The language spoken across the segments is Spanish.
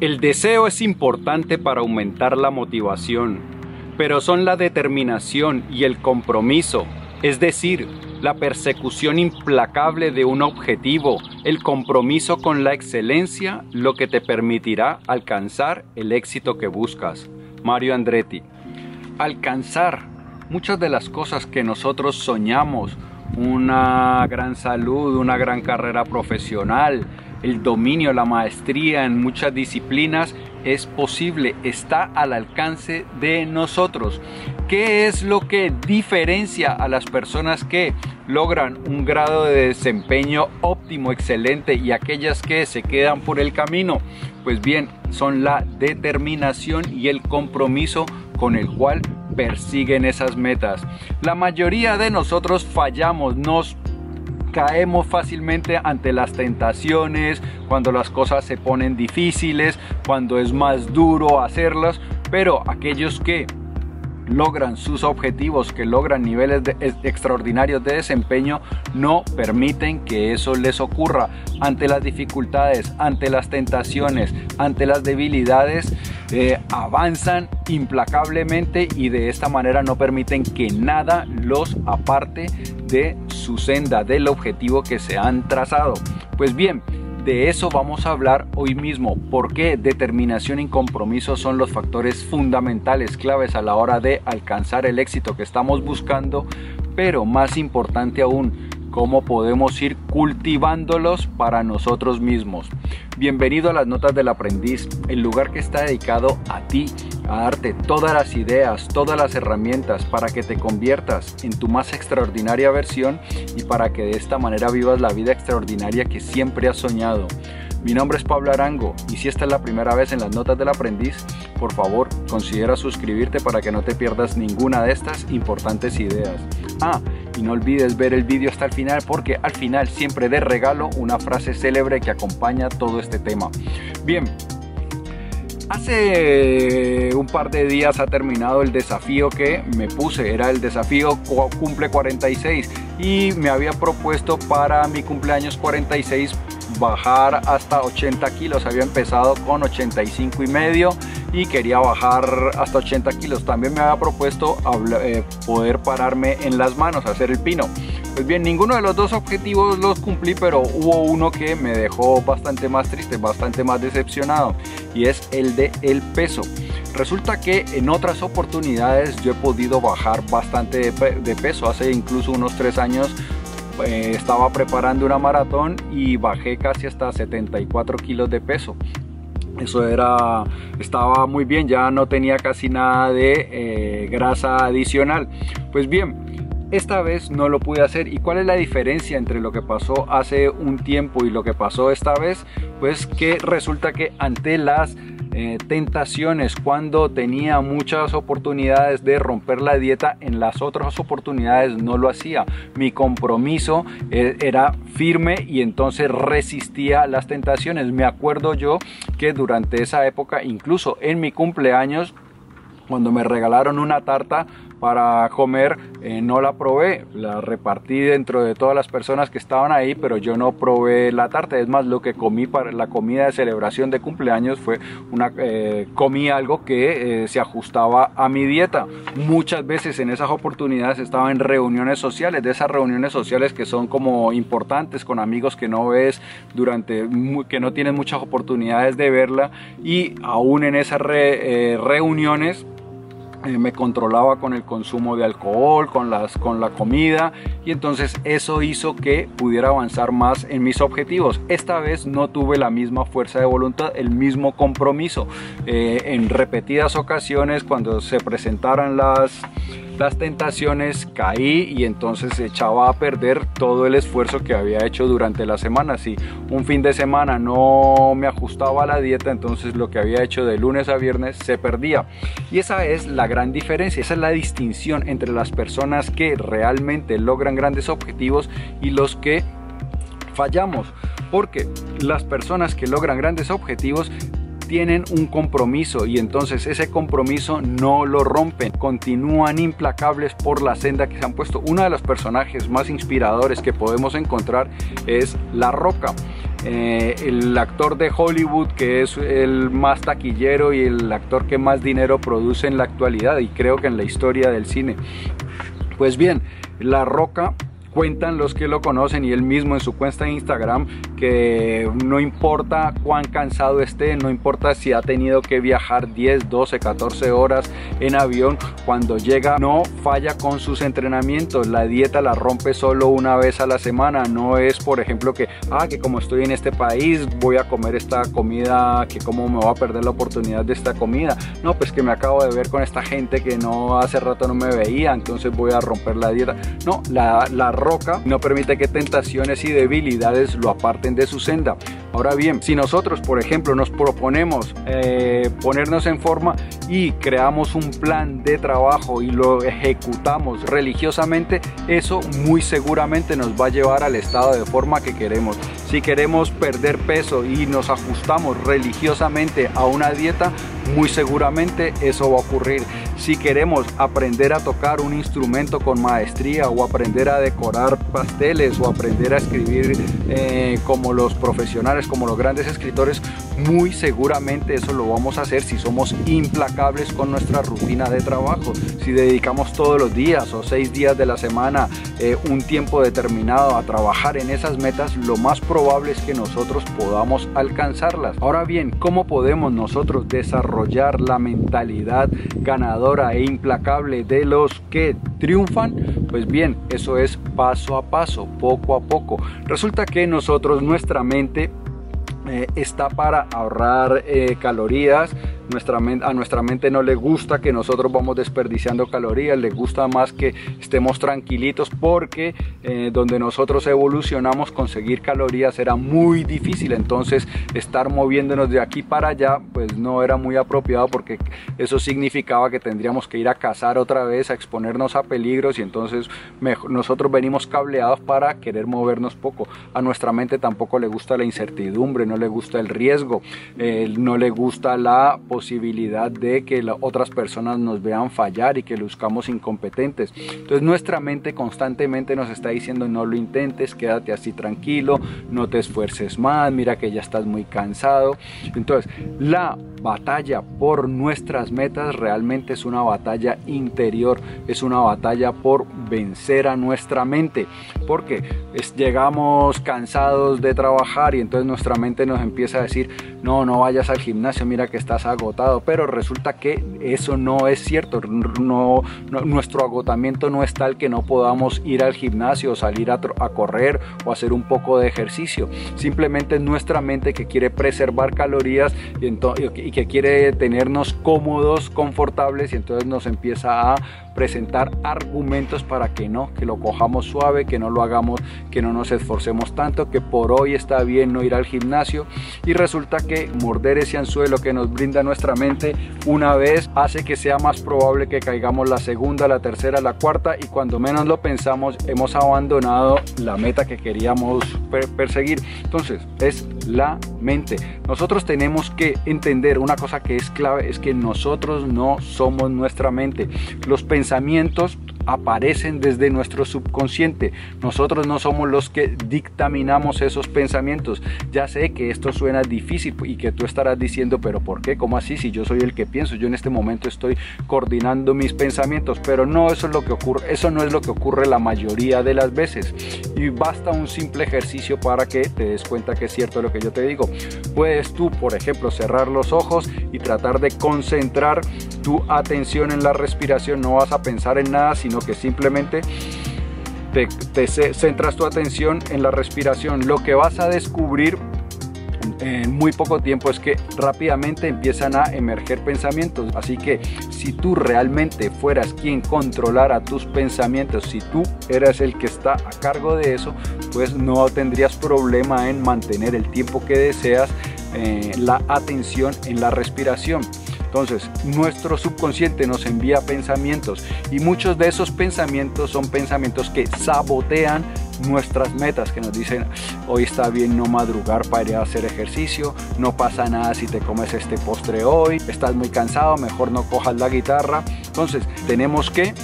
El deseo es importante para aumentar la motivación, pero son la determinación y el compromiso, es decir, la persecución implacable de un objetivo, el compromiso con la excelencia, lo que te permitirá alcanzar el éxito que buscas. Mario Andretti. Alcanzar muchas de las cosas que nosotros soñamos, una gran salud, una gran carrera profesional, el dominio, la maestría en muchas disciplinas es posible, está al alcance de nosotros. ¿Qué es lo que diferencia a las personas que logran un grado de desempeño óptimo, excelente y aquellas que se quedan por el camino? Pues bien, son la determinación y el compromiso con el cual persiguen esas metas. La mayoría de nosotros fallamos, nos caemos fácilmente ante las tentaciones, cuando las cosas se ponen difíciles, cuando es más duro hacerlas, pero aquellos que logran sus objetivos, que logran niveles extraordinarios de desempeño, no permiten que eso les ocurra. Ante las dificultades, ante las tentaciones, ante las debilidades, eh, avanzan implacablemente y de esta manera no permiten que nada los aparte de su senda, del objetivo que se han trazado. Pues bien, de eso vamos a hablar hoy mismo, por qué determinación y compromiso son los factores fundamentales, claves a la hora de alcanzar el éxito que estamos buscando, pero más importante aún, cómo podemos ir cultivándolos para nosotros mismos. Bienvenido a las Notas del Aprendiz, el lugar que está dedicado a ti, a darte todas las ideas, todas las herramientas para que te conviertas en tu más extraordinaria versión y para que de esta manera vivas la vida extraordinaria que siempre has soñado. Mi nombre es Pablo Arango y si esta es la primera vez en las notas del aprendiz, por favor considera suscribirte para que no te pierdas ninguna de estas importantes ideas. Ah, y no olvides ver el vídeo hasta el final porque al final siempre de regalo una frase célebre que acompaña todo este tema. Bien, Hace un par de días ha terminado el desafío que me puse, era el desafío cumple 46 y me había propuesto para mi cumpleaños 46 bajar hasta 80 kilos. Había empezado con 85 y medio y quería bajar hasta 80 kilos. También me había propuesto eh, poder pararme en las manos, hacer el pino. Pues bien, ninguno de los dos objetivos los cumplí, pero hubo uno que me dejó bastante más triste, bastante más decepcionado y es el de el peso. Resulta que en otras oportunidades yo he podido bajar bastante de, peso. Hace incluso unos tres años eh, estaba preparando una maratón y bajé casi hasta 74 kilos de peso. Eso era, estaba muy bien, ya no tenía casi nada de eh, grasa adicional. Pues bien, esta vez no lo pude hacer. ¿Y cuál es la diferencia entre lo que pasó hace un tiempo y lo que pasó esta vez? Pues que resulta que ante las eh, tentaciones, cuando tenía muchas oportunidades de romper la dieta, en las otras oportunidades no lo hacía. Mi compromiso eh, era firme y entonces resistía las tentaciones. Me acuerdo yo que durante esa época, incluso en mi cumpleaños, cuando me regalaron una tarta para comer, eh, no la probé, la repartí dentro de todas las personas que estaban ahí, pero yo no probé la tarta. Es más, lo que comí para la comida de celebración de cumpleaños fue una, eh, comí algo que eh, se ajustaba a mi dieta. Muchas veces en esas oportunidades estaba en reuniones sociales, de esas reuniones sociales que son como importantes con amigos que no ves durante, que no tienes muchas oportunidades de verla y aún en esas reuniones eh, me controlaba con el consumo de alcohol, con, las, con la comida y entonces eso hizo que pudiera avanzar más en mis objetivos. Esta vez no tuve la misma fuerza de voluntad, el mismo compromiso. Eh, en repetidas ocasiones cuando se presentaran las las tentaciones, caí y entonces echaba a perder todo el esfuerzo que había hecho durante la semana. Si un fin de semana no me ajustaba a la dieta, entonces lo que había hecho de lunes a viernes se perdía. Y esa es la gran diferencia, esa es la distinción entre las personas que realmente logran grandes objetivos y los que fallamos. Porque las personas que logran grandes objetivos tienen un compromiso y entonces ese compromiso no lo rompen, continúan implacables por la senda que se han puesto. Uno de los personajes más inspiradores que podemos encontrar es La Roca. eh, el actor de Hollywood que es el más taquillero y el actor que más dinero produce en la actualidad y creo que en la historia del cine. Pues bien, La Roca cuentan los que lo conocen y él mismo en su cuenta de Instagram que no importa cuán cansado esté, no importa si ha tenido que viajar 10, 12, 14 horas en avión, cuando llega no falla con sus entrenamientos, la dieta la rompe solo una vez a la semana, no es por ejemplo que, ah, que como estoy en este país voy a comer esta comida, que como me voy a perder la oportunidad de esta comida, no, pues que me acabo de ver con esta gente que no hace rato no me veía, entonces voy a romper la dieta, no, la, la roca no permite que tentaciones y debilidades lo aparten de su senda. Ahora bien, si nosotros, por ejemplo, nos proponemos eh, ponernos en forma y creamos un plan de trabajo y lo ejecutamos religiosamente, eso muy seguramente nos va a llevar al estado de forma que queremos. Si queremos perder peso y nos ajustamos religiosamente a una dieta, muy seguramente eso va a ocurrir. Si queremos aprender a tocar un instrumento con maestría o aprender a decorar pasteles o aprender a escribir eh, como los profesionales, como los grandes escritores, muy seguramente eso lo vamos a hacer si somos implacables con nuestra rutina de trabajo. Si dedicamos todos los días o seis días de la semana eh, un tiempo determinado a trabajar en esas metas, lo más probable es que nosotros podamos alcanzarlas. Ahora bien, ¿cómo podemos nosotros desarrollar la mentalidad ganadora e implacable de los que triunfan? Pues bien, eso es paso a paso, poco a poco. Resulta que nosotros, nuestra mente, eh, está para ahorrar eh, calorías, nuestra a nuestra mente no le gusta que nosotros vamos desperdiciando calorías, le gusta más que estemos tranquilitos porque eh, donde nosotros evolucionamos conseguir calorías era muy difícil, entonces estar moviéndonos de aquí para allá pues no era muy apropiado porque eso significaba que tendríamos que ir a cazar otra vez, a exponernos a peligros y entonces nosotros venimos cableados para querer movernos poco. A nuestra mente tampoco le gusta la incertidumbre, no le gusta el riesgo, eh, no le gusta la posibilidad de que otras personas nos vean fallar y que luzcamos incompetentes. Entonces nuestra mente constantemente nos está diciendo no lo intentes, quédate así tranquilo, no te esfuerces más, mira que ya estás muy cansado. Entonces la batalla por nuestras metas realmente es una batalla interior, es una batalla por vencer a nuestra mente, porque llegamos cansados de trabajar y entonces nuestra mente nos empieza a decir, no, no vayas al gimnasio, mira que estás agotado, pero resulta que eso no es cierto, no, nuestro agotamiento no es tal que no podamos ir al gimnasio salir a, correr o hacer un poco de ejercicio, simplemente es nuestra mente que quiere preservar calorías y, y que quiere tenernos cómodos, confortables y entonces nos empieza a presentar argumentos para que no, que lo cojamos suave, que no lo hagamos, que no nos esforcemos tanto, que por hoy está bien no ir al gimnasio. Y resulta que morder ese anzuelo que nos brinda nuestra mente una vez hace que sea más probable que caigamos la segunda, la tercera, la cuarta y cuando menos lo pensamos hemos abandonado la meta que queríamos perseguir. Entonces es la mente. Nosotros tenemos que entender una cosa que es clave, es que nosotros no somos nuestra mente. Los pensamientos aparecen desde nuestro subconsciente. Nosotros no somos los que dictaminamos esos pensamientos. Ya sé que esto suena difícil y que tú estarás diciendo, pero ¿por qué? ¿Cómo así? Si yo soy el que pienso, yo en este momento estoy coordinando mis pensamientos, pero no eso es lo que ocurre, eso no es lo que ocurre la mayoría de las veces. Y basta un simple ejercicio para que te des cuenta que es cierto lo que yo te digo. Puedes tú, por ejemplo, cerrar los ojos y tratar de concentrar tu atención en la respiración, no vas a pensar en nada, sino que simplemente te, centras tu atención en la respiración. Lo que vas a descubrir en muy poco tiempo es que rápidamente empiezan a emerger pensamientos. Así que si tú realmente fueras quien controlara tus pensamientos, si tú eras el que está a cargo de eso, pues no tendrías problema en mantener el tiempo que deseas eh, la atención en la respiración. Entonces, nuestro subconsciente nos envía pensamientos y muchos de esos pensamientos son pensamientos que sabotean nuestras metas, que nos dicen, hoy está bien no madrugar para ir a hacer ejercicio, no pasa nada si te comes este postre hoy, estás muy cansado, mejor no cojas la guitarra. Entonces, tenemos que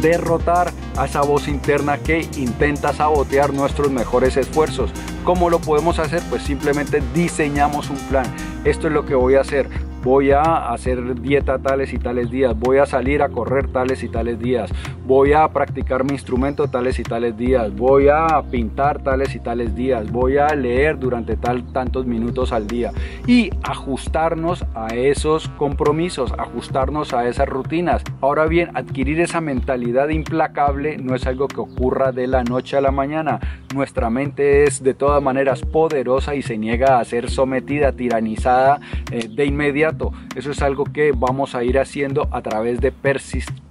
derrotar a esa voz interna que intenta sabotear nuestros mejores esfuerzos. ¿Cómo lo podemos hacer? Pues simplemente diseñamos un plan. Esto es lo que voy a hacer voy a hacer dieta tales y tales días, voy a salir a correr tales y tales días, voy a practicar mi instrumento tales y tales días, voy a pintar tales y tales días, voy a leer durante tal tantos minutos al día y ajustarnos a esos compromisos, ajustarnos a esas rutinas. Ahora bien, adquirir esa mentalidad implacable no es algo que ocurra de la noche a la mañana. Nuestra mente es de todas maneras poderosa y se niega a ser sometida, tiranizada eh, de inmediato eso es algo que vamos a ir haciendo a través de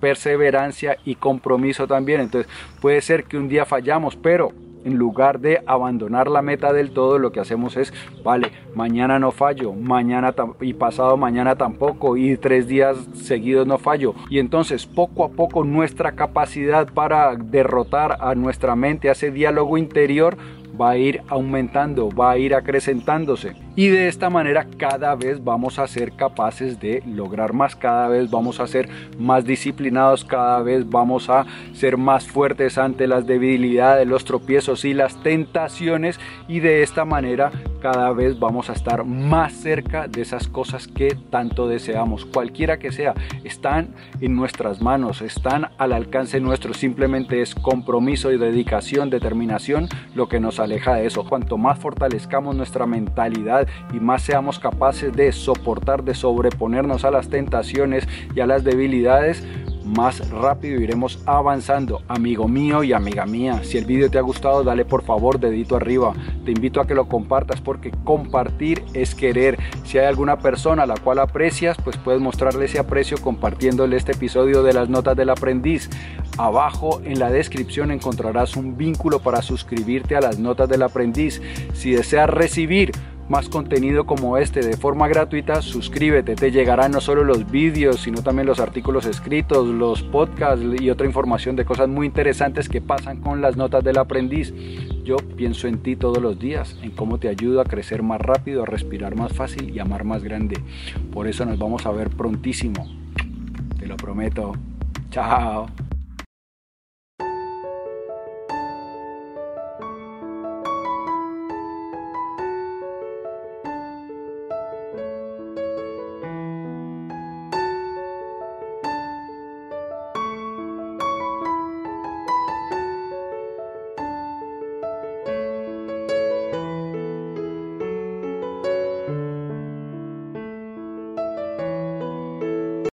perseverancia y compromiso también. Entonces puede ser que un día fallamos, pero en lugar de abandonar la meta del todo, lo que hacemos es, vale, mañana no fallo, mañana y pasado mañana tampoco, y tres días seguidos no fallo. Y entonces poco a poco nuestra capacidad para derrotar a nuestra mente, a ese diálogo interior, va a ir aumentando, va a ir acrecentándose. Y de esta manera cada vez vamos a ser capaces de lograr más, cada vez vamos a ser más disciplinados, cada vez vamos a ser más fuertes ante las debilidades, los tropiezos y las tentaciones. Y de esta manera cada vez vamos a estar más cerca de esas cosas que tanto deseamos. Cualquiera que sea, están en nuestras manos, están al alcance nuestro. Simplemente es compromiso y dedicación, determinación lo que nos aleja de eso. Cuanto más fortalezcamos nuestra mentalidad y más seamos capaces de soportar, de sobreponernos a las tentaciones y a las debilidades, más rápido iremos avanzando. Amigo mío y amiga mía, si el vídeo te ha gustado, dale por favor dedito arriba. Te invito a que lo compartas porque compartir es querer. Si hay alguna persona a la cual aprecias, pues puedes mostrarle ese aprecio compartiéndole este episodio de las notas del aprendiz. Abajo en la descripción encontrarás un vínculo para suscribirte a las notas del aprendiz. Si deseas recibir más contenido como este de forma gratuita, suscríbete, te llegarán no solo los vídeos, sino también los artículos escritos, los podcasts y otra información de cosas muy interesantes que pasan con las notas del aprendiz. Yo pienso en ti todos los días, en cómo te ayudo a crecer más rápido, a respirar más fácil y amar más grande. Por eso nos vamos a ver prontísimo. Te lo prometo. Chao.